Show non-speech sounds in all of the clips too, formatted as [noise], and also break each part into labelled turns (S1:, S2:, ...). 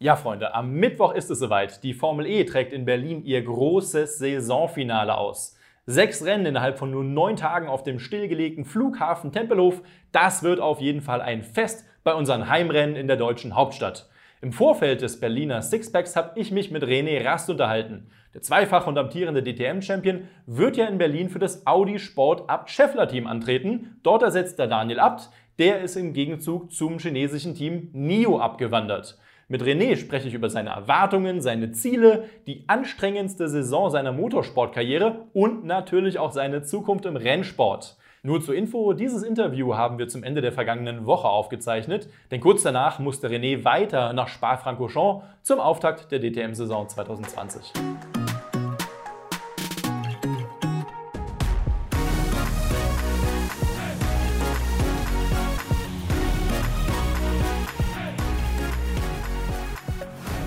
S1: Ja, Freunde, am Mittwoch ist es soweit. Die Formel E trägt in Berlin ihr großes Saisonfinale aus. Sechs Rennen innerhalb von nur neun Tagen auf dem stillgelegten Flughafen Tempelhof. Das wird auf jeden Fall ein Fest bei unseren Heimrennen in der deutschen Hauptstadt. Im Vorfeld des Berliner Sixpacks habe ich mich mit René Rast unterhalten. Der zweifach und amtierende DTM-Champion wird ja in Berlin für das Audi Sport Abt Scheffler Team antreten. Dort ersetzt der Daniel Abt. Der ist im Gegenzug zum chinesischen Team NIO abgewandert. Mit René spreche ich über seine Erwartungen, seine Ziele, die anstrengendste Saison seiner Motorsportkarriere und natürlich auch seine Zukunft im Rennsport. Nur zur Info, dieses Interview haben wir zum Ende der vergangenen Woche aufgezeichnet, denn kurz danach musste René weiter nach Spa-Francorchamps zum Auftakt der DTM-Saison 2020.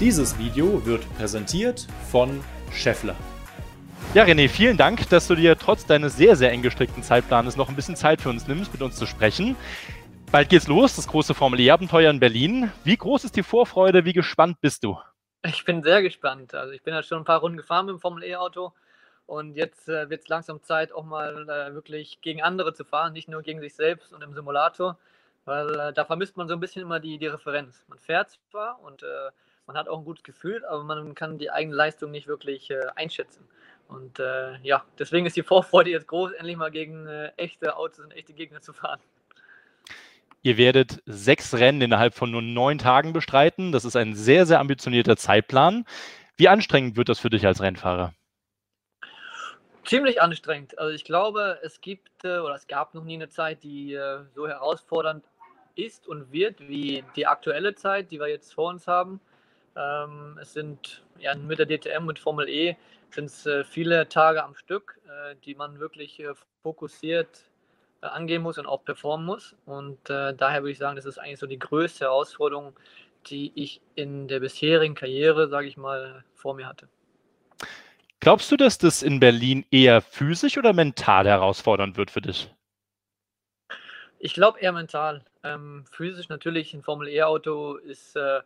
S1: Dieses Video wird präsentiert von Scheffler. Ja, René, vielen Dank, dass du dir trotz deines sehr, sehr eng gestrickten Zeitplanes noch ein bisschen Zeit für uns nimmst, mit uns zu sprechen. Bald geht's los, das große Formel E-Abenteuer in Berlin. Wie groß ist die Vorfreude? Wie gespannt bist du?
S2: Ich bin sehr gespannt. Also ich bin ja schon ein paar Runden gefahren mit dem Formel E-Auto und jetzt äh, wird es langsam Zeit, auch mal äh, wirklich gegen andere zu fahren, nicht nur gegen sich selbst und im Simulator, weil äh, da vermisst man so ein bisschen immer die, die Referenz. Man fährt zwar und äh, man hat auch ein gutes Gefühl, aber man kann die eigene Leistung nicht wirklich äh, einschätzen. Und äh, ja, deswegen ist die Vorfreude jetzt groß, endlich mal gegen äh, echte Autos und echte Gegner zu fahren.
S1: Ihr werdet sechs Rennen innerhalb von nur neun Tagen bestreiten. Das ist ein sehr, sehr ambitionierter Zeitplan. Wie anstrengend wird das für dich als Rennfahrer?
S2: Ziemlich anstrengend. Also ich glaube, es gibt äh, oder es gab noch nie eine Zeit, die äh, so herausfordernd ist und wird wie die aktuelle Zeit, die wir jetzt vor uns haben. Ähm, es sind ja, mit der DTM und Formel E sind es äh, viele Tage am Stück, äh, die man wirklich äh, fokussiert äh, angehen muss und auch performen muss. Und äh, daher würde ich sagen, das ist eigentlich so die größte Herausforderung, die ich in der bisherigen Karriere, sage ich mal, vor mir hatte.
S1: Glaubst du, dass das in Berlin eher physisch oder mental herausfordernd wird für dich?
S2: Ich glaube eher mental. Ähm, physisch natürlich ein Formel E-Auto ist äh,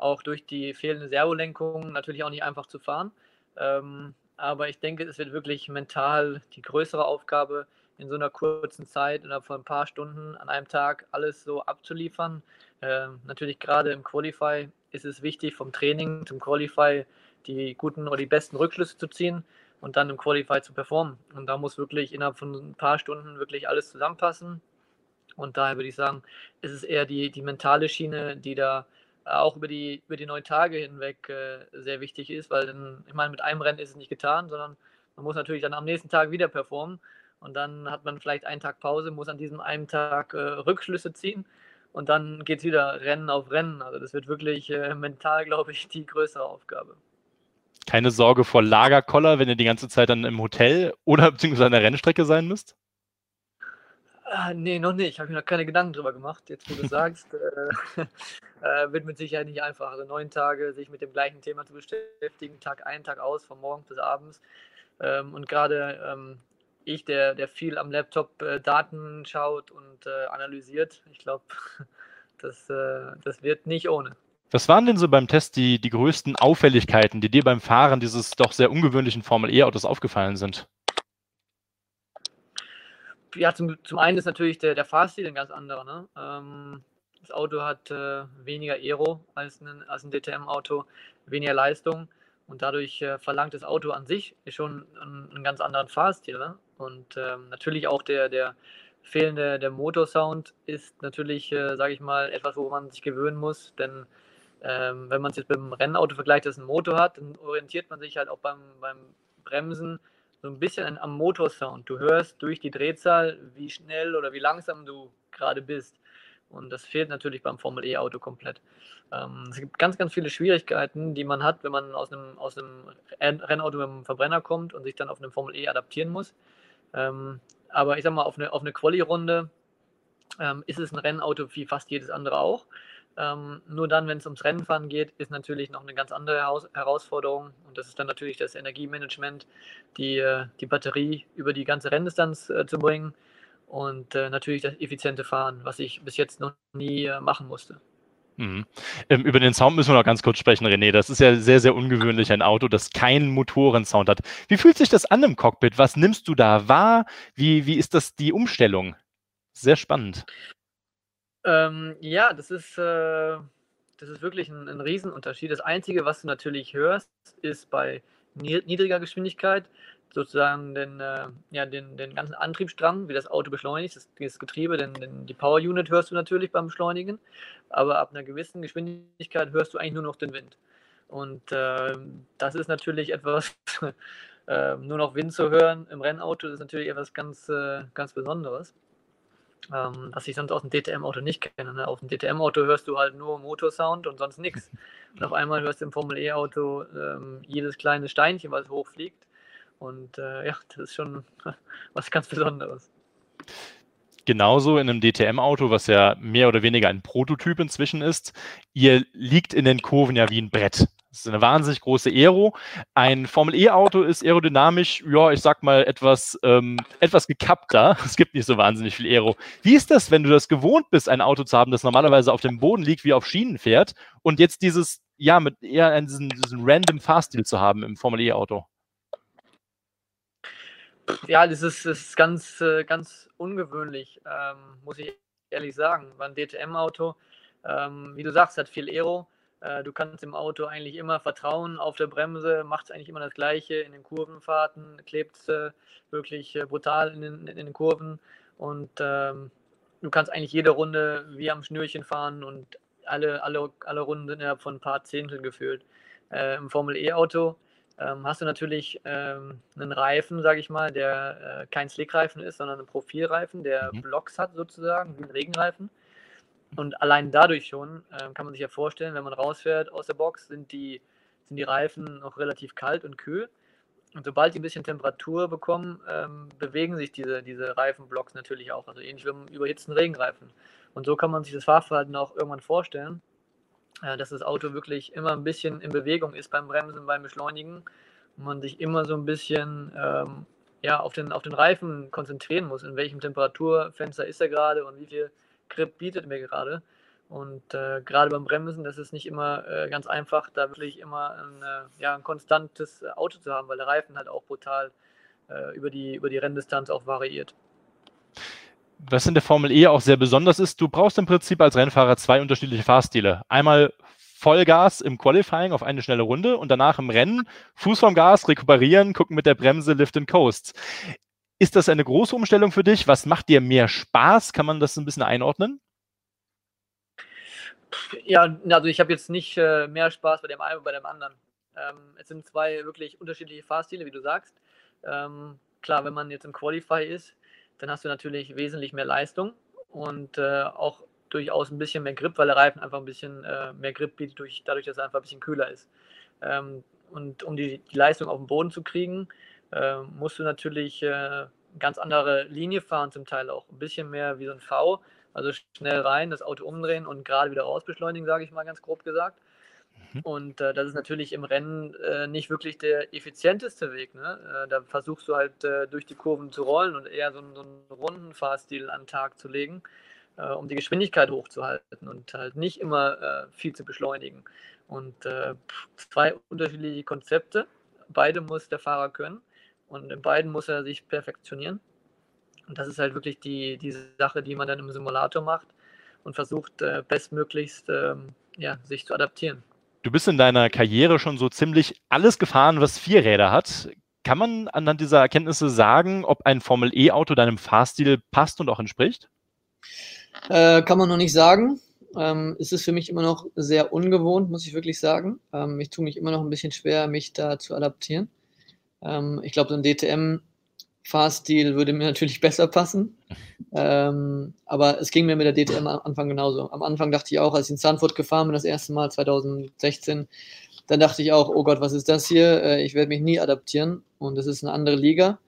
S2: auch durch die fehlende Servolenkung natürlich auch nicht einfach zu fahren. Ähm, aber ich denke, es wird wirklich mental die größere Aufgabe, in so einer kurzen Zeit, innerhalb von ein paar Stunden an einem Tag alles so abzuliefern. Ähm, natürlich gerade im Qualify ist es wichtig, vom Training zum Qualify die guten oder die besten Rückschlüsse zu ziehen und dann im Qualify zu performen. Und da muss wirklich innerhalb von ein paar Stunden wirklich alles zusammenpassen. Und daher würde ich sagen, ist es eher die, die mentale Schiene, die da auch über die, über die neun Tage hinweg äh, sehr wichtig ist, weil dann, ich meine, mit einem Rennen ist es nicht getan, sondern man muss natürlich dann am nächsten Tag wieder performen und dann hat man vielleicht einen Tag Pause, muss an diesem einen Tag äh, Rückschlüsse ziehen und dann geht es wieder Rennen auf Rennen. Also das wird wirklich äh, mental, glaube ich, die größere Aufgabe.
S1: Keine Sorge vor Lagerkoller, wenn ihr die ganze Zeit dann im Hotel oder beziehungsweise an der Rennstrecke sein müsst?
S2: Ah, nee, noch nicht. Habe ich noch keine Gedanken drüber gemacht. Jetzt, wo du sagst, äh, [laughs] äh, wird mit Sicherheit nicht einfach. Also neun Tage sich mit dem gleichen Thema zu beschäftigen, Tag ein, Tag aus, von morgens bis abends. Ähm, und gerade ähm, ich, der, der viel am Laptop äh, Daten schaut und äh, analysiert, ich glaube, [laughs] das, äh, das wird nicht ohne.
S1: Was waren denn so beim Test die, die größten Auffälligkeiten, die dir beim Fahren dieses doch sehr ungewöhnlichen Formel-E-Autos aufgefallen sind?
S2: Ja, zum, zum einen ist natürlich der, der Fahrstil ein ganz anderer. Ne? Ähm, das Auto hat äh, weniger Aero als ein, als ein DTM-Auto, weniger Leistung und dadurch äh, verlangt das Auto an sich schon einen, einen ganz anderen Fahrstil. Ne? Und ähm, natürlich auch der, der fehlende der Motorsound ist natürlich, äh, sage ich mal, etwas, wo man sich gewöhnen muss, denn ähm, wenn man es jetzt mit dem Rennauto vergleicht, das einen Motor hat, dann orientiert man sich halt auch beim, beim Bremsen so ein bisschen am Motorsound. Du hörst durch die Drehzahl, wie schnell oder wie langsam du gerade bist. Und das fehlt natürlich beim Formel E-Auto komplett. Ähm, es gibt ganz, ganz viele Schwierigkeiten, die man hat, wenn man aus einem, aus einem Rennauto mit einem Verbrenner kommt und sich dann auf eine Formel E adaptieren muss. Ähm, aber ich sag mal, auf eine, auf eine Quali-Runde ähm, ist es ein Rennauto wie fast jedes andere auch. Ähm, nur dann, wenn es ums Rennenfahren geht, ist natürlich noch eine ganz andere Haus Herausforderung. Und das ist dann natürlich das Energiemanagement, die, äh, die Batterie über die ganze Renndistanz äh, zu bringen und äh, natürlich das effiziente Fahren, was ich bis jetzt noch nie äh, machen musste.
S1: Mhm. Ähm, über den Sound müssen wir noch ganz kurz sprechen, René. Das ist ja sehr, sehr ungewöhnlich, ein Auto, das keinen Motorensound hat. Wie fühlt sich das an im Cockpit? Was nimmst du da wahr? Wie, wie ist das die Umstellung? Sehr spannend.
S2: Ähm, ja, das ist, äh, das ist wirklich ein, ein Riesenunterschied. Das Einzige, was du natürlich hörst, ist bei niedriger Geschwindigkeit sozusagen den, äh, ja, den, den ganzen Antriebsstrang, wie das Auto beschleunigt, das, das Getriebe, den, den, die Power Unit hörst du natürlich beim Beschleunigen, aber ab einer gewissen Geschwindigkeit hörst du eigentlich nur noch den Wind. Und äh, das ist natürlich [laughs] etwas, äh, nur noch Wind zu hören im Rennauto, ist natürlich etwas ganz, äh, ganz Besonderes. Ähm, was ich sonst aus dem DTM-Auto nicht kenne. Ne? Auf dem DTM-Auto hörst du halt nur Motorsound und sonst nichts. [laughs] Und auf einmal hörst du im Formel-E-Auto ähm, jedes kleine Steinchen, was hochfliegt. Und äh, ja, das ist schon [laughs] was ganz Besonderes.
S1: Genauso in einem DTM-Auto, was ja mehr oder weniger ein Prototyp inzwischen ist. Ihr liegt in den Kurven ja wie ein Brett. Das ist eine wahnsinnig große Aero. Ein Formel-E-Auto ist aerodynamisch, ja, ich sag mal, etwas, ähm, etwas gekappter. [laughs] Es gibt nicht so wahnsinnig viel Aero. Wie ist das, wenn du das gewohnt bist, ein Auto zu haben, das normalerweise auf dem Boden liegt, wie auf Schienen fährt, und jetzt dieses, ja, mit eher diesen, diesen random Fahrstil zu haben im Formel-E-Auto?
S2: Ja, das ist, das ist ganz, äh, ganz ungewöhnlich, ähm, muss ich ehrlich sagen. Ein DTM-Auto, ähm, wie du sagst, hat viel Aero. Äh, du kannst dem Auto eigentlich immer vertrauen auf der Bremse, macht es eigentlich immer das Gleiche in den Kurvenfahrten, klebt es äh, wirklich äh, brutal in den, in den, Kurven und ähm, du kannst eigentlich jede Runde wie am Schnürchen fahren und alle, alle, alle Runden sind innerhalb von ein paar Zehntel gefühlt. Äh, Im Formel-E-Auto ähm, hast du natürlich ähm, einen Reifen, sage ich mal, der äh, kein Slickreifen ist, sondern ein Profilreifen, der mhm. Blocks hat sozusagen, wie ein Regenreifen. Und allein dadurch schon äh, kann man sich ja vorstellen, wenn man rausfährt aus der Box, sind die, sind die Reifen noch relativ kalt und kühl. Und sobald die ein bisschen Temperatur bekommen, ähm, bewegen sich diese, diese Reifenblocks natürlich auch. Also ähnlich wie beim überhitzten Regenreifen. Und so kann man sich das Fahrverhalten auch irgendwann vorstellen äh, dass das Auto wirklich immer ein bisschen in Bewegung ist beim Bremsen, beim Beschleunigen und man sich immer so ein bisschen ähm, ja, auf, den, auf den Reifen konzentrieren muss, in welchem Temperaturfenster ist er gerade und wie viel Grip bietet mir gerade. Und äh, gerade beim Bremsen, das ist nicht immer äh, ganz einfach, da wirklich immer ein, äh, ja, ein konstantes Auto zu haben, weil der Reifen halt auch brutal äh, über, die, über die Renndistanz auch variiert
S1: was in der Formel E auch sehr besonders ist, du brauchst im Prinzip als Rennfahrer zwei unterschiedliche Fahrstile. Einmal Vollgas im Qualifying auf eine schnelle Runde und danach im Rennen Fuß vom Gas, rekuperieren, gucken mit der Bremse, Lift and Coast. Ist das eine große Umstellung für dich? Was macht dir mehr Spaß? Kann man das ein bisschen einordnen?
S2: Ja, also ich habe jetzt nicht äh, mehr Spaß bei dem einen oder bei dem anderen. Ähm, es sind zwei wirklich unterschiedliche Fahrstile, wie du sagst. Ähm, klar, wenn man jetzt im Qualify ist, dann hast du natürlich wesentlich mehr Leistung und äh, auch durchaus ein bisschen mehr Grip, weil der Reifen einfach ein bisschen äh, mehr Grip bietet, durch, dadurch, dass er einfach ein bisschen kühler ist. Ähm, und um die, Leistung auf den Boden zu kriegen, äh, musst du natürlich eine äh, ganz andere Linie fahren, zum Teil auch ein bisschen mehr wie so ein V, also schnell rein, das Auto umdrehen und gerade wieder raus beschleunigen, sage ich mal ganz grob gesagt. Mhm. Und äh, das ist natürlich im Rennen äh, nicht wirklich der effizienteste Weg. Ne? Äh, da versuchst du halt äh, durch die Kurven zu rollen und eher so, so einen runden Fahrstil an den Tag zu legen, äh, um die Geschwindigkeit hochzuhalten und halt nicht immer äh, viel zu beschleunigen. Und zwei unterschiedliche Konzepte. Beide muss der Fahrer können und in beiden muss er sich perfektionieren. Und das ist halt wirklich die, die Sache, die man dann im Simulator macht und versucht, bestmöglichst ähm, ja, sich zu adaptieren.
S1: Du bist in deiner Karriere schon so ziemlich alles gefahren, was vier Räder hat. Kann man anhand dieser Erkenntnisse sagen, ob ein Formel-E-Auto deinem Fahrstil passt und auch entspricht?
S2: Äh, kann man noch nicht sagen. Ähm, es ist für mich immer noch sehr ungewohnt, muss ich wirklich sagen. Ähm, ich tue mich immer noch ein bisschen schwer, mich da zu adaptieren. Ähm, ich glaube, so ein DTM Fahrstil würde mir [laughs] natürlich besser passen. Ähm, aber es ging mir mit der DTM am Anfang genauso. Am Anfang dachte ich auch, als ich in Sanford gefahren bin, das erste Mal 2016, dann dachte ich auch, oh Gott, was ist das hier? Äh, ich werde mich nie adaptieren. Und es ist eine andere Liga.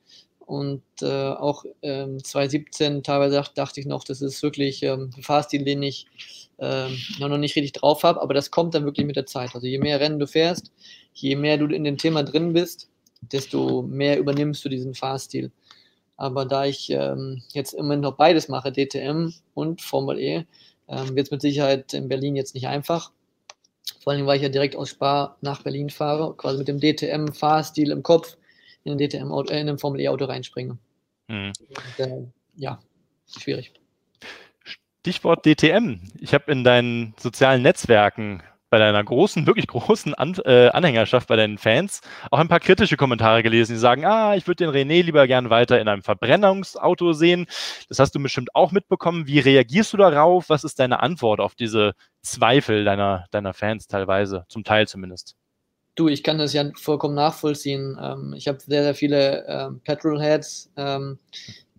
S2: Und äh, auch ähm, 2017 teilweise dachte ich noch, das ist wirklich ähm, ein Fahrstil, den ich äh, noch nicht richtig drauf habe. Aber das kommt dann wirklich mit der Zeit. Also je mehr Rennen du fährst, je mehr du in dem Thema drin bist, desto mehr übernimmst du diesen Fahrstil. Aber da ich ähm, jetzt im Moment noch beides mache, DTM und Formel E, ähm, wird es mit Sicherheit in Berlin jetzt nicht einfach. Vor allem, weil ich ja direkt aus Spa nach Berlin fahre, quasi mit dem DTM-Fahrstil im Kopf in ein DTM äh, in ein Formel E-Auto reinspringe. Mhm. Und, äh, ja, schwierig.
S1: Stichwort DTM. Ich habe in deinen sozialen Netzwerken bei deiner großen, wirklich großen An äh, Anhängerschaft bei deinen Fans auch ein paar kritische Kommentare gelesen, die sagen, ah, ich würde den René lieber gern weiter in einem Verbrennungsauto sehen. Das hast du bestimmt auch mitbekommen. Wie reagierst du darauf? Was ist deine Antwort auf diese Zweifel deiner, deiner Fans teilweise, zum Teil zumindest?
S2: Du, ich kann das ja vollkommen nachvollziehen. Ähm, ich habe sehr, sehr viele ähm, Petrolheads, ähm,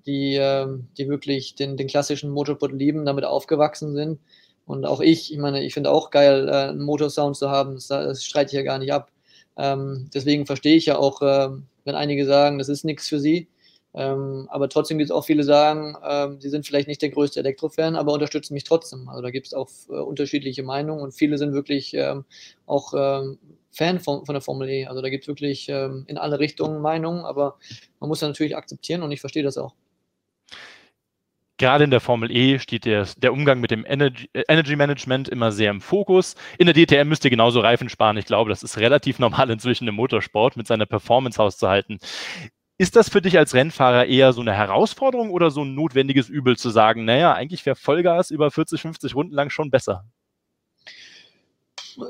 S2: die, ähm, die wirklich den, den klassischen Motorsport lieben, damit aufgewachsen sind. Und auch ich, ich meine, ich finde auch geil, äh, einen Motorsound zu haben, das, das streite ich ja gar nicht ab. Ähm, deswegen verstehe ich ja auch, äh, wenn einige sagen, das ist nichts für sie. Ähm, aber trotzdem gibt es auch viele, sagen, ähm, sie sind vielleicht nicht der größte Elektrofan, aber unterstützen mich trotzdem. Also da gibt es auch äh, unterschiedliche Meinungen und viele sind wirklich ähm, auch ähm, Fan von, von der Formel E. Also da gibt es wirklich ähm, in alle Richtungen Meinungen, aber man muss das natürlich akzeptieren und ich verstehe das auch
S1: gerade in der Formel E steht der, der Umgang mit dem Energy, äh, Energy, Management immer sehr im Fokus. In der DTM müsst ihr genauso Reifen sparen. Ich glaube, das ist relativ normal inzwischen im Motorsport, mit seiner Performance auszuhalten. Ist das für dich als Rennfahrer eher so eine Herausforderung oder so ein notwendiges Übel zu sagen, naja, eigentlich wäre Vollgas über 40, 50 Runden lang schon besser?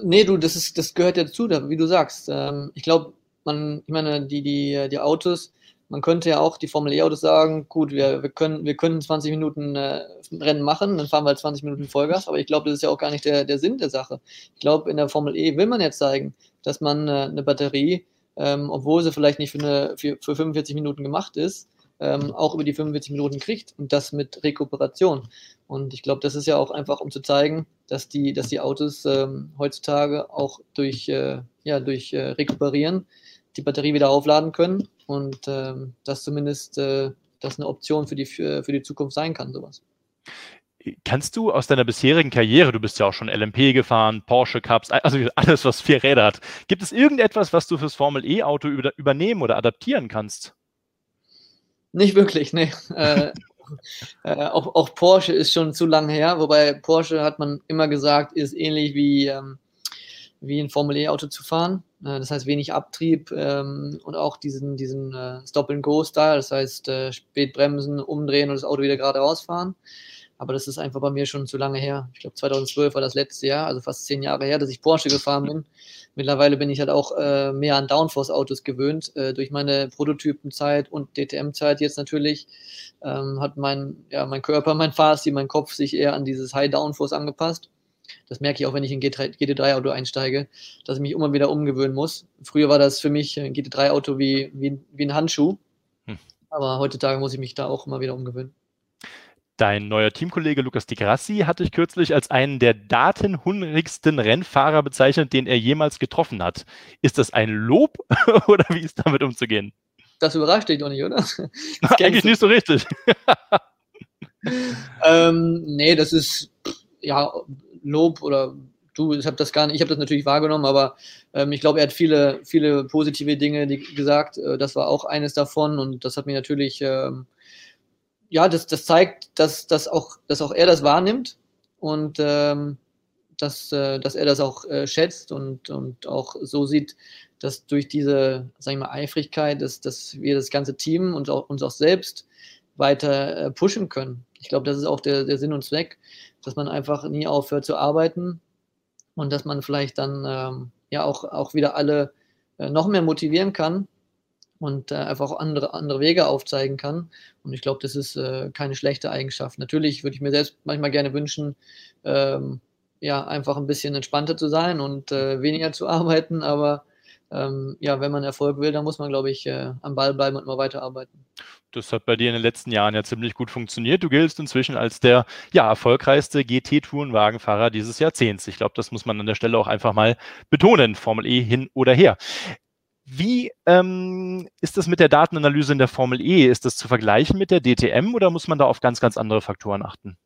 S2: Nee, du, das, ist, das gehört ja dazu, wie du sagst. Ähm, ich glaube, man, ich meine, die, die, die Autos, man könnte ja auch die Formel E-Autos sagen, gut, wir, wir, können, wir können 20 Minuten äh, Rennen machen, dann fahren wir halt 20 Minuten Vollgas, aber ich glaube, das ist ja auch gar nicht der, der Sinn der Sache. Ich glaube, in der Formel E will man jetzt zeigen, dass man äh, eine Batterie, ähm, obwohl sie vielleicht nicht für, eine, für, für 45 Minuten gemacht ist, ähm, auch über die 45 Minuten kriegt und das mit Rekuperation. Und ich glaube, das ist ja auch einfach, um zu zeigen, dass die, dass die Autos ähm, heutzutage auch durch, äh, ja, durch äh, Rekuperieren die Batterie wieder aufladen können und ähm, dass zumindest äh, das eine Option für die, für, für die Zukunft sein kann, sowas.
S1: Kannst du aus deiner bisherigen Karriere, du bist ja auch schon LMP gefahren, Porsche Cups, also [laughs] alles, was vier Räder hat, gibt es irgendetwas, was du fürs Formel E-Auto über, übernehmen oder adaptieren kannst?
S2: Nicht wirklich, nee. [laughs] äh, äh, auch, auch, Porsche ist schon zu lange her, wobei Porsche hat man immer gesagt, ist ähnlich wie, ähm, wie ein Formel E-Auto zu fahren. Äh, das heißt wenig Abtrieb ähm, und auch diesen, diesen äh, Stop-and-Go-Style, das heißt äh, spät bremsen, umdrehen und das Auto wieder gerade rausfahren. Aber das ist einfach bei mir schon zu lange her. Ich glaube 2012 war das letzte Jahr, also fast zehn Jahre her, dass ich Porsche gefahren bin. Mittlerweile bin ich halt auch äh, mehr an Downforce-Autos gewöhnt. Äh, durch meine Prototypenzeit und DTM-Zeit jetzt natürlich ähm, hat mein, ja, mein Körper, mein Fahrstil, mein Kopf sich eher an dieses High Downforce angepasst. Das merke ich auch, wenn ich in ein GT3-Auto einsteige, dass ich mich immer wieder umgewöhnen muss. Früher war das für mich ein GT3-Auto wie, wie, wie ein Handschuh. Hm. Aber heutzutage muss ich mich da auch immer wieder umgewöhnen.
S1: Dein neuer Teamkollege Lukas Di Grassi hatte ich kürzlich als einen der datenhungrigsten Rennfahrer bezeichnet, den er jemals getroffen hat. Ist das ein Lob [laughs] oder wie ist damit umzugehen?
S2: Das überrascht dich doch nicht, oder? [laughs]
S1: Eigentlich nicht so richtig. [laughs]
S2: ähm, nee, das ist ja Lob oder du, ich habe das gar nicht, ich habe das natürlich wahrgenommen, aber ähm, ich glaube, er hat viele, viele positive Dinge gesagt. Äh, das war auch eines davon und das hat mir natürlich, ähm, ja, das, das zeigt, dass, dass, auch, dass auch er das wahrnimmt und ähm, dass, äh, dass er das auch äh, schätzt und, und auch so sieht, dass durch diese, sag ich mal, Eifrigkeit, dass, dass wir das ganze Team und auch, uns auch selbst weiter äh, pushen können. Ich glaube, das ist auch der, der Sinn und Zweck, dass man einfach nie aufhört zu arbeiten und dass man vielleicht dann ähm, ja auch, auch wieder alle äh, noch mehr motivieren kann und äh, einfach auch andere, andere Wege aufzeigen kann. Und ich glaube, das ist äh, keine schlechte Eigenschaft. Natürlich würde ich mir selbst manchmal gerne wünschen, ähm, ja, einfach ein bisschen entspannter zu sein und äh, weniger zu [laughs] arbeiten, aber ähm, ja, wenn man Erfolg will, dann muss man, glaube ich, äh, am Ball bleiben und immer weiterarbeiten.
S1: Das hat bei dir in den letzten Jahren ja ziemlich gut funktioniert. Du giltst inzwischen als der ja, erfolgreichste GT-Tourenwagenfahrer dieses Jahrzehnts. Ich glaube, das muss man an der Stelle auch einfach mal betonen, Formel E hin oder her. Wie ähm, ist das mit der Datenanalyse in der Formel E? Ist das zu vergleichen mit der DTM oder muss man da auf ganz, ganz andere Faktoren achten?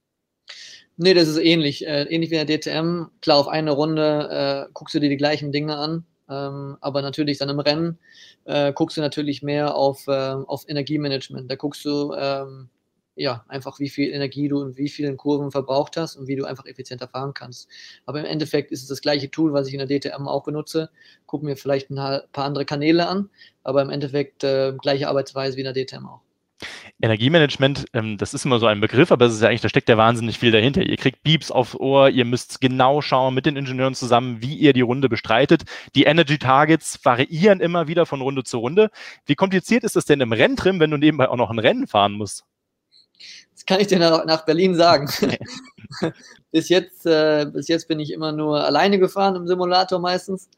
S2: Nee, das ist ähnlich. Äh, ähnlich wie in der DTM. Klar, auf eine Runde äh, guckst du dir die gleichen Dinge an. Ähm, aber natürlich dann im Rennen äh, guckst du natürlich mehr auf, äh, auf Energiemanagement. Da guckst du, ähm, ja, einfach wie viel Energie du in wie vielen Kurven verbraucht hast und wie du einfach effizienter fahren kannst. Aber im Endeffekt ist es das gleiche Tool, was ich in der DTM auch benutze. Guck mir vielleicht ein paar andere Kanäle an, aber im Endeffekt äh, gleiche Arbeitsweise wie in der DTM auch.
S1: Energiemanagement, ähm, das ist immer so ein Begriff, aber es ist ja eigentlich, da steckt ja wahnsinnig viel dahinter. Ihr kriegt Beeps aufs Ohr, ihr müsst genau schauen mit den Ingenieuren zusammen, wie ihr die Runde bestreitet. Die Energy Targets variieren immer wieder von Runde zu Runde. Wie kompliziert ist das denn im Renntrim, wenn du nebenbei auch noch ein Rennen fahren musst?
S2: Das kann ich dir nach, Berlin sagen. [laughs] bis, jetzt, äh, bis jetzt bin ich immer nur alleine gefahren im Simulator meistens.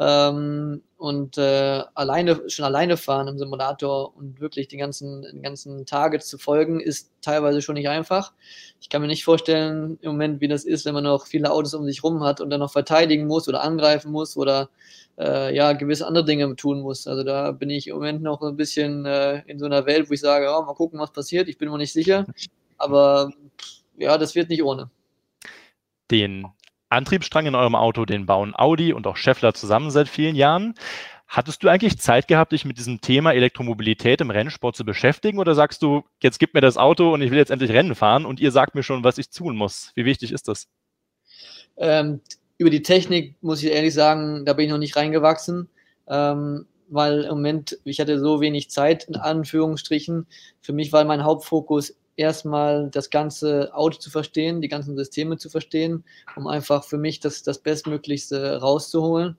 S2: Ähm, und äh, alleine, schon alleine fahren im Simulator und wirklich die ganzen, die ganzen Tage zu folgen, ist teilweise schon nicht einfach. Ich kann mir nicht vorstellen im Moment, wie das ist, wenn man noch viele Autos um sich rum hat und dann noch verteidigen muss oder angreifen muss oder äh, ja, gewisse andere Dinge tun muss. Also da bin ich im Moment noch ein bisschen äh, in so einer Welt, wo ich sage, ja, mal gucken, was passiert. Ich bin mir nicht sicher. Aber ja, das wird nicht ohne.
S1: Den Antriebsstrang in eurem Auto, den bauen Audi und auch Scheffler zusammen seit vielen Jahren. Hattest du eigentlich Zeit gehabt, dich mit diesem Thema Elektromobilität im Rennsport zu beschäftigen oder sagst du, jetzt gib mir das Auto und ich will jetzt endlich Rennen fahren und ihr sagt mir schon, was ich tun muss? Wie wichtig ist das?
S2: Ähm, über die Technik muss ich ehrlich sagen, da bin ich noch nicht reingewachsen, ähm, weil im Moment, ich hatte so wenig Zeit, in Anführungsstrichen. Für mich war mein Hauptfokus erstmal das ganze Auto zu verstehen, die ganzen Systeme zu verstehen, um einfach für mich das, das Bestmöglichste rauszuholen.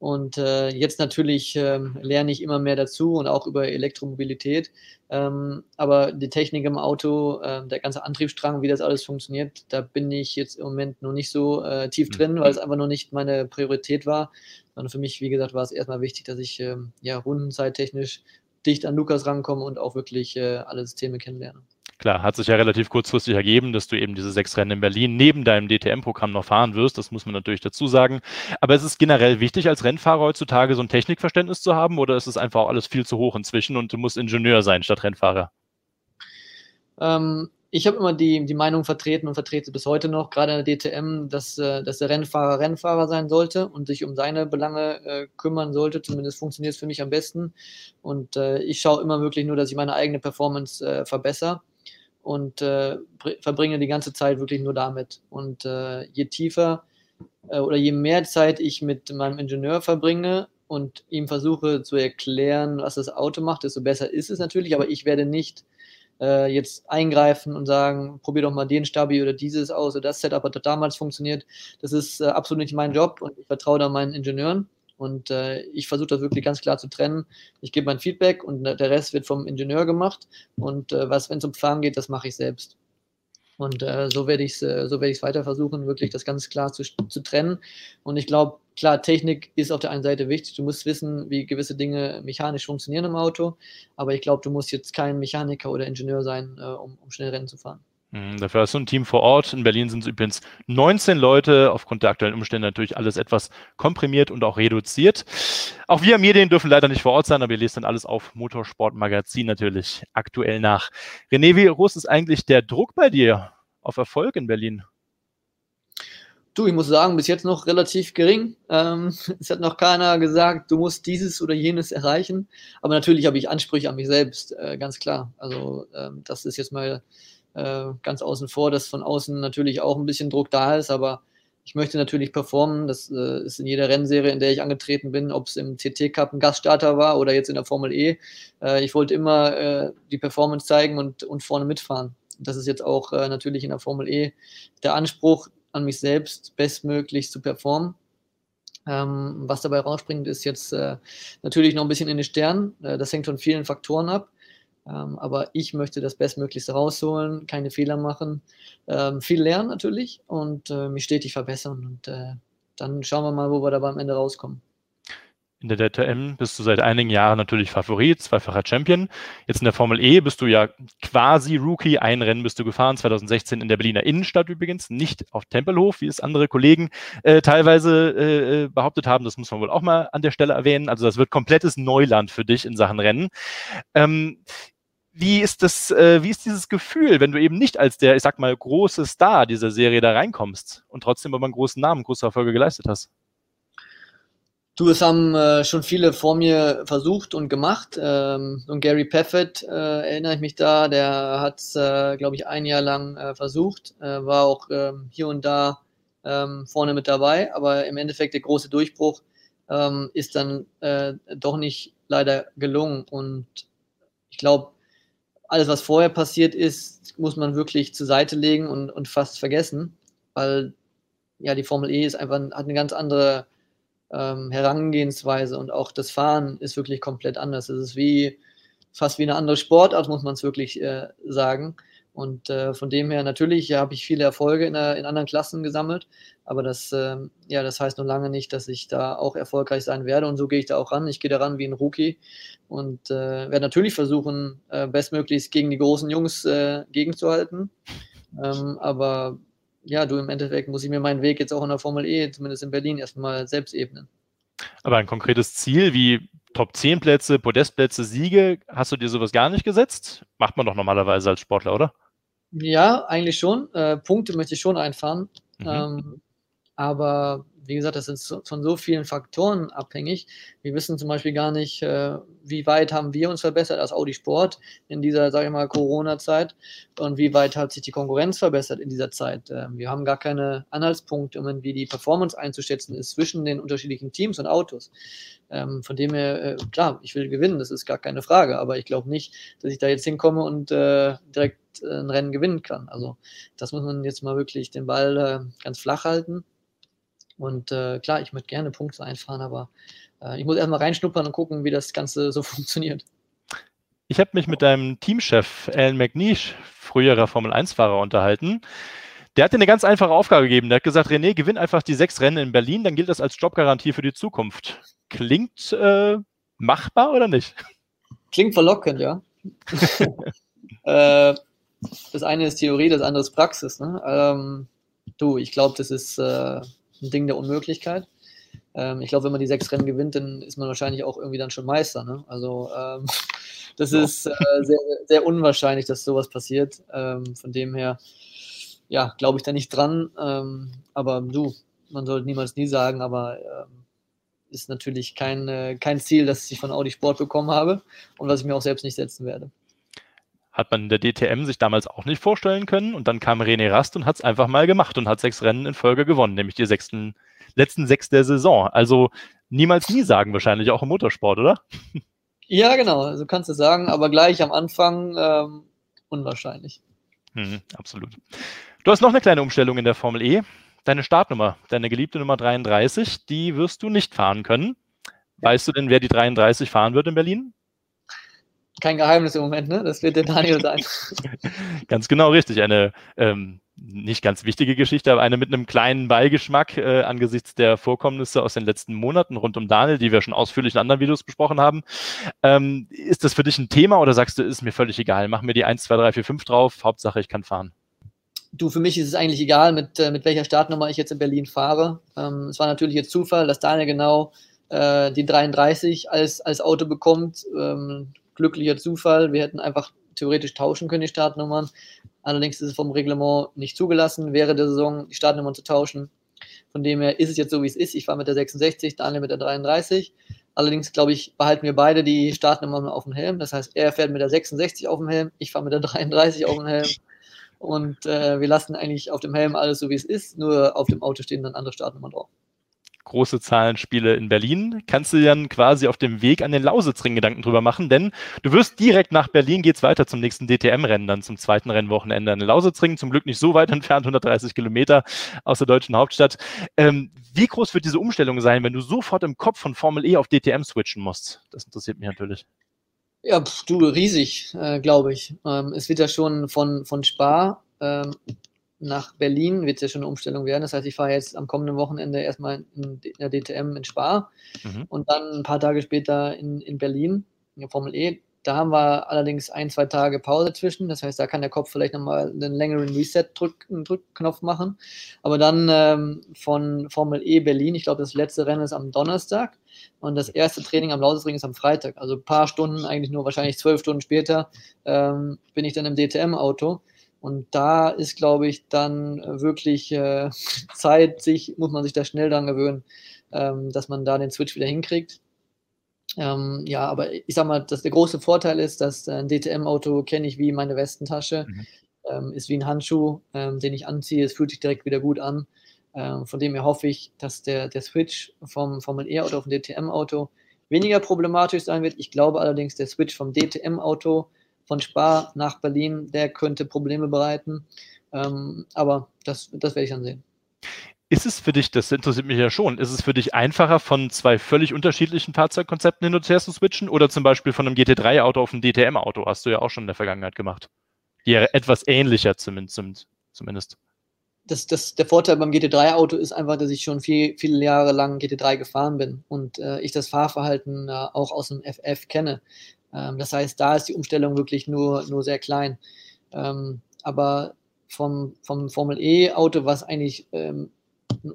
S2: Und äh, jetzt natürlich ähm, lerne ich immer mehr dazu und auch über Elektromobilität. Ähm, aber die Technik im Auto, äh, der ganze Antriebsstrang, wie das alles funktioniert, da bin ich jetzt im Moment noch nicht so äh, tief mhm. drin, weil es einfach noch nicht meine Priorität war. Sondern für mich, wie gesagt, war es erstmal wichtig, dass ich ähm, ja rundenzeittechnisch dicht an Lukas rankomme und auch wirklich äh, alle Systeme kennenlerne.
S1: Klar, hat sich ja relativ kurzfristig ergeben, dass du eben diese sechs Rennen in Berlin neben deinem DTM-Programm noch fahren wirst. Das muss man natürlich dazu sagen. Aber ist es generell wichtig, als Rennfahrer heutzutage so ein Technikverständnis zu haben oder ist es einfach auch alles viel zu hoch inzwischen und du musst Ingenieur sein statt Rennfahrer?
S2: Ähm, ich habe immer die, die Meinung vertreten und vertrete bis heute noch, gerade in der DTM, dass, äh, dass der Rennfahrer Rennfahrer sein sollte und sich um seine Belange äh, kümmern sollte. Zumindest funktioniert es für mich am besten. Und äh, ich schaue immer wirklich nur, dass ich meine eigene Performance äh, verbessere und äh, verbringe die ganze Zeit wirklich nur damit. Und äh, je tiefer oder je mehr Zeit ich mit meinem Ingenieur verbringe und ihm versuche zu erklären, was das Auto macht, desto besser ist es natürlich, aber ich werde nicht äh, jetzt eingreifen und sagen, probier doch mal den Stabi oder dieses aus oder das Setup hat damals funktioniert. Das ist äh, absolut nicht mein Job und ich vertraue da meinen Ingenieuren. Und äh, ich versuche das wirklich ganz klar zu trennen. Ich gebe mein Feedback und der Rest wird vom Ingenieur gemacht. Und äh, was, wenn es um Fahren geht, das mache ich selbst. Und äh, so werde ich es äh, so weiter versuchen, wirklich das ganz klar zu, zu trennen. Und ich glaube, klar, Technik ist auf der einen Seite wichtig. Du musst wissen, wie gewisse Dinge mechanisch funktionieren im Auto. Aber ich glaube, du musst jetzt kein Mechaniker oder Ingenieur sein, äh, um, um schnell Rennen zu fahren.
S1: Mhm, dafür hast du ein Team vor Ort. In Berlin sind es übrigens 19 Leute, aufgrund der aktuellen Umstände natürlich alles etwas komprimiert und auch reduziert. Auch wir Medien dürfen leider nicht vor Ort sein, aber ihr lest dann alles auf Motorsportmagazin natürlich aktuell nach. René, wie groß ist eigentlich der Druck bei dir auf Erfolg in Berlin?
S2: Du, ich muss sagen, bis jetzt noch relativ gering. Ähm, [laughs] es hat noch keiner gesagt, du musst dieses oder jenes erreichen. Aber natürlich habe ich Ansprüche an mich selbst, äh, ganz klar. Also ähm, das ist jetzt mal äh, ganz außen vor, dass von außen natürlich auch ein bisschen Druck da ist, aber ich möchte natürlich performen. Das äh, ist in jeder Rennserie, in der ich angetreten bin, ob es im CT Cup ein Gaststarter war oder jetzt in der Formel E. Äh, ich wollte immer äh, die Performance zeigen und, und vorne mitfahren. Das ist jetzt auch äh, natürlich in der Formel E der Anspruch an mich selbst, bestmöglich zu performen. Ähm, was dabei rausspringt, ist jetzt äh, natürlich noch ein bisschen in den Sternen. das hängt von vielen Faktoren ab. Ähm, aber ich möchte das Bestmöglichste rausholen, keine Fehler machen, ähm, viel lernen natürlich und äh, mich stetig verbessern. Und äh, dann schauen wir mal, wo wir dabei am Ende rauskommen.
S1: In der DTM bist du seit einigen Jahren natürlich Favorit, zweifacher Champion. Jetzt in der Formel E bist du ja quasi Rookie. Ein Rennen bist du gefahren, 2016 in der Berliner Innenstadt übrigens, nicht auf Tempelhof, wie es andere Kollegen äh, teilweise äh, äh, behauptet haben. Das muss man wohl auch mal an der Stelle erwähnen. Also das wird komplettes Neuland für dich in Sachen Rennen. Ähm, wie ist das, äh, wie ist dieses Gefühl, wenn du eben nicht als der, ich sag mal, große Star dieser Serie da reinkommst und trotzdem aber einen großen Namen, große Erfolge geleistet hast?
S2: Du, es haben äh, schon viele vor mir versucht und gemacht. Ähm, und Gary Paffett, äh, erinnere ich mich da, der hat es, äh, glaube ich, ein Jahr lang äh, versucht, äh, war auch ähm, hier und da ähm, vorne mit dabei, aber im Endeffekt der große Durchbruch ähm, ist dann äh, doch nicht leider gelungen. Und ich glaube, alles, was vorher passiert ist, muss man wirklich zur Seite legen und, und fast vergessen, weil ja die Formel E ist einfach hat eine ganz andere ähm, Herangehensweise und auch das Fahren ist wirklich komplett anders. Es ist wie fast wie eine andere Sportart, muss man es wirklich äh, sagen. Und äh, von dem her, natürlich ja, habe ich viele Erfolge in, in, anderen Klassen gesammelt, aber das, äh, ja, das heißt noch lange nicht, dass ich da auch erfolgreich sein werde. Und so gehe ich da auch ran. Ich gehe da ran wie ein Rookie und äh, werde natürlich versuchen, äh, bestmöglichst gegen die großen Jungs äh, gegenzuhalten. Ähm, aber ja, du im Endeffekt muss ich mir meinen Weg jetzt auch in der Formel E, zumindest in Berlin, erstmal selbst ebnen.
S1: Aber ein konkretes Ziel wie Top 10 Plätze, Podestplätze, Siege, hast du dir sowas gar nicht gesetzt? Macht man doch normalerweise als Sportler, oder?
S2: Ja, eigentlich schon. Äh, Punkte möchte ich schon einfahren. Mhm. Ähm, aber wie gesagt, das ist von so vielen Faktoren abhängig. Wir wissen zum Beispiel gar nicht, äh, wie weit haben wir uns verbessert als Audi Sport in dieser, sage ich mal, Corona-Zeit und wie weit hat sich die Konkurrenz verbessert in dieser Zeit. Ähm, wir haben gar keine Anhaltspunkte, um wie die Performance einzuschätzen ist zwischen den unterschiedlichen Teams und Autos. Ähm, von dem her, äh, klar, ich will gewinnen, das ist gar keine Frage, aber ich glaube nicht, dass ich da jetzt hinkomme und äh, direkt ein Rennen gewinnen kann. Also das muss man jetzt mal wirklich den Ball ganz flach halten und äh, klar, ich möchte gerne Punkte einfahren, aber äh, ich muss erstmal reinschnuppern und gucken, wie das Ganze so [laughs] funktioniert.
S1: Ich habe mich mit deinem Teamchef Alan McNeish, früherer Formel-1-Fahrer, unterhalten. Der hat dir eine ganz einfache Aufgabe gegeben. Der hat gesagt, René, gewinn einfach die sechs Rennen in Berlin, dann gilt das als Jobgarantie für die Zukunft. Klingt äh, machbar oder nicht?
S2: Klingt verlockend, ja. [laughs] äh, das eine ist Theorie, das andere ist Praxis. Ne? Ähm, du, ich glaube, das ist äh, ein Ding der Unmöglichkeit. Ähm, ich glaube, wenn man die sechs Rennen gewinnt, dann ist man wahrscheinlich auch irgendwie dann schon Meister. Ne? Also ähm, [laughs] das ja. ist äh, sehr, sehr unwahrscheinlich, dass sowas passiert. Ähm, von dem her, ja, glaube ich da nicht dran. Ähm, aber du, man sollte niemals nie sagen, aber ähm, ist natürlich kein, äh, kein Ziel, das ich von Audi Sport bekommen habe und was ich mir auch selbst nicht setzen werde
S1: hat man in der DTM sich damals auch nicht vorstellen können. Und dann kam René Rast und hat es einfach mal gemacht und hat sechs Rennen in Folge gewonnen, nämlich die sechsten, letzten sechs der Saison. Also niemals nie sagen, wahrscheinlich auch im Motorsport, oder?
S2: Ja, genau, so also kannst du sagen, aber gleich am Anfang ähm, unwahrscheinlich.
S1: Hm, absolut. Du hast noch eine kleine Umstellung in der Formel E. Deine Startnummer, deine geliebte Nummer 33, die wirst du nicht fahren können. Weißt du denn, wer die 33 fahren wird in Berlin?
S2: Kein Geheimnis im Moment, ne? Das wird der Daniel sein. [laughs]
S1: ganz genau richtig. Eine ähm, nicht ganz wichtige Geschichte, aber eine mit einem kleinen Beigeschmack äh, angesichts der Vorkommnisse aus den letzten Monaten rund um Daniel, die wir schon ausführlich in anderen Videos besprochen haben. Ähm, ist das für dich ein Thema oder sagst du, ist mir völlig egal? Mach mir die 1, 2, 3, 4, 5 drauf. Hauptsache, ich kann fahren.
S2: Du, für mich ist es eigentlich egal, mit, äh, mit welcher Startnummer ich jetzt in Berlin fahre. Ähm, es war natürlich jetzt Zufall, dass Daniel genau äh, die 33 als, als Auto bekommt. Ähm, glücklicher Zufall. Wir hätten einfach theoretisch tauschen können, die Startnummern. Allerdings ist es vom Reglement nicht zugelassen, während der Saison die Startnummern zu tauschen. Von dem her ist es jetzt so, wie es ist. Ich fahre mit der 66, Daniel mit der 33. Allerdings, glaube ich, behalten wir beide die Startnummern auf dem Helm. Das heißt, er fährt mit der 66 auf dem Helm, ich fahre mit der 33 auf dem Helm. Und äh, wir lassen eigentlich auf dem Helm alles so, wie es ist. Nur auf dem Auto stehen dann andere Startnummern drauf
S1: große Zahlenspiele in Berlin, kannst du dann quasi auf dem Weg an den Lausitzring Gedanken drüber machen, denn du wirst direkt nach Berlin geht's weiter zum nächsten DTM-Rennen, dann zum zweiten Rennwochenende an den Lausitzring, zum Glück nicht so weit [laughs] entfernt, 130 Kilometer aus der deutschen Hauptstadt. Ähm, wie groß wird diese Umstellung sein, wenn du sofort im Kopf von Formel E auf DTM switchen musst? Das interessiert mich natürlich.
S2: Ja, pf, du, riesig, äh, glaube ich. Ähm, es wird ja schon von, von Spa ähm, nach Berlin wird es ja schon eine Umstellung werden. Das heißt, ich fahre jetzt am kommenden Wochenende erstmal in der DTM in Spa mhm. und dann ein paar Tage später in, in Berlin, in der Formel E. Da haben wir allerdings ein, zwei Tage Pause zwischen. Das heißt, da kann der Kopf vielleicht nochmal einen längeren Reset-Drückknopf machen. Aber dann ähm, von Formel E Berlin, ich glaube, das letzte Rennen ist am Donnerstag und das erste Training am Lausitzring ist am Freitag. Also ein paar Stunden, eigentlich nur wahrscheinlich zwölf Stunden später, ähm, bin ich dann im DTM-Auto. Und da ist, glaube ich, dann wirklich äh, [laughs] Zeit, sich, muss man sich da schnell dran gewöhnen, ähm, dass man da den Switch wieder hinkriegt. Ähm, ja, aber ich sag mal, dass der große Vorteil ist, dass ein DTM-Auto kenne ich wie meine Westentasche, mhm. ähm, ist wie ein Handschuh, ähm, den ich anziehe, es fühlt sich direkt wieder gut an. Ähm, von dem her hoffe ich, dass der, der Switch vom Formel E-Auto auf ein DTM-Auto weniger problematisch sein wird. Ich glaube allerdings, der Switch vom DTM-Auto von Spa nach Berlin, der könnte Probleme bereiten. Ähm, aber das, das werde ich dann sehen.
S1: Ist es für dich, das interessiert mich ja schon, ist es für dich einfacher, von zwei völlig unterschiedlichen Fahrzeugkonzepten hin und her zu switchen oder zum Beispiel von einem GT3-Auto auf ein DTM-Auto? Hast du ja auch schon in der Vergangenheit gemacht. Die ja etwas ähnlicher zumindest. zumindest.
S2: Das, das, der Vorteil beim GT3-Auto ist einfach, dass ich schon viel, viele Jahre lang GT3 gefahren bin und äh, ich das Fahrverhalten äh, auch aus dem FF kenne. Ähm, das heißt, da ist die Umstellung wirklich nur, nur sehr klein. Ähm, aber vom, vom Formel E-Auto, was eigentlich ähm,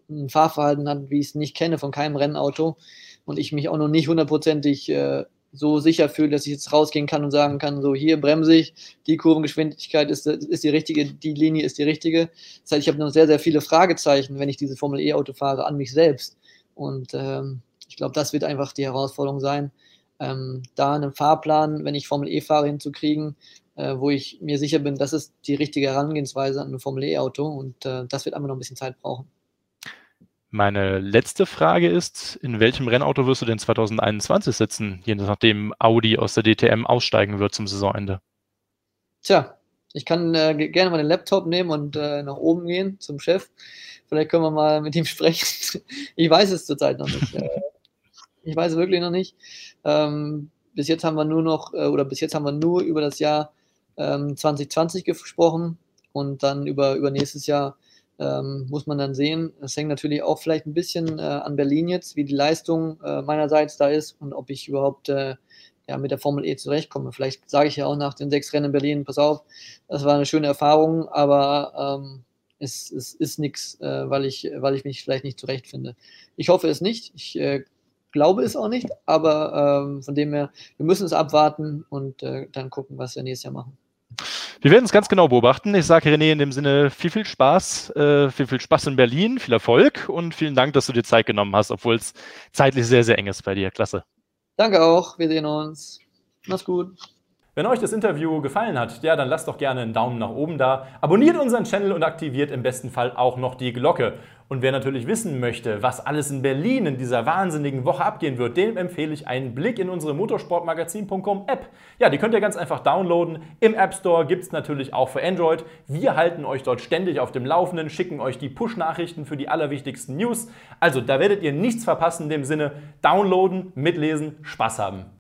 S2: ein Fahrverhalten hat, wie ich es nicht kenne von keinem Rennauto und ich mich auch noch nicht hundertprozentig äh, so sicher fühle, dass ich jetzt rausgehen kann und sagen kann, so hier bremse ich, die Kurvengeschwindigkeit ist, ist die richtige, die Linie ist die richtige. Das heißt, ich habe noch sehr, sehr viele Fragezeichen, wenn ich diese Formel E-Auto fahre, an mich selbst. Und ähm, ich glaube, das wird einfach die Herausforderung sein, ähm, da einen Fahrplan, wenn ich Formel E fahre, hinzukriegen, äh, wo ich mir sicher bin, das ist die richtige Herangehensweise an ein Formel E-Auto und äh, das wird einfach noch ein bisschen Zeit brauchen.
S1: Meine letzte Frage ist, in welchem Rennauto wirst du denn 2021 sitzen, je nachdem Audi aus der DTM aussteigen wird zum Saisonende?
S2: Tja, ich kann äh, gerne mal den Laptop nehmen und äh, nach oben gehen zum Chef. Vielleicht können wir mal mit ihm [laughs] sprechen. ich weiß es zurzeit noch nicht. Äh, [laughs] ich weiß wirklich noch nicht. Ähm, bis jetzt haben wir nur noch, äh, oder bis jetzt haben wir nur über das Jahr ähm, 2020 gesprochen und dann über, über nächstes Jahr ähm, muss man dann sehen. Es hängt natürlich auch vielleicht ein bisschen äh, an Berlin jetzt, wie die Leistung äh, meinerseits da ist und ob ich überhaupt äh, ja, mit der Formel E zurechtkomme. Vielleicht sage ich ja auch nach den sechs Rennen in Berlin, pass auf, das war eine schöne Erfahrung, aber ähm, es, es, ist nichts, äh, weil, ich, weil ich mich vielleicht nicht zurechtfinde. Ich hoffe es nicht. Ich äh, glaube es auch nicht, aber ähm, von dem her, wir müssen es abwarten und äh, dann gucken, was wir nächstes Jahr machen.
S1: Wir werden es ganz genau beobachten. Ich sage René in dem Sinne viel, viel Spaß, äh, viel, viel Spaß in Berlin, viel Erfolg und vielen Dank, dass du dir Zeit genommen hast, obwohl es zeitlich sehr, sehr eng ist bei dir. Klasse.
S2: Danke auch. Wir sehen uns. Mach's gut.
S1: Wenn euch das Interview gefallen hat, ja, dann lasst doch gerne einen Daumen nach oben da, abonniert unseren Channel und aktiviert im besten Fall auch noch die Glocke. Und wer natürlich wissen möchte, was alles in Berlin in dieser wahnsinnigen Woche abgehen wird, dem empfehle ich einen Blick in unsere motorsportmagazin.com App. Ja, die könnt ihr ganz einfach downloaden. Im App Store gibt es natürlich auch für Android. Wir halten euch dort ständig auf dem Laufenden, schicken euch die Push-Nachrichten für die allerwichtigsten News. Also da werdet ihr nichts verpassen in dem Sinne. Downloaden, mitlesen, Spaß haben.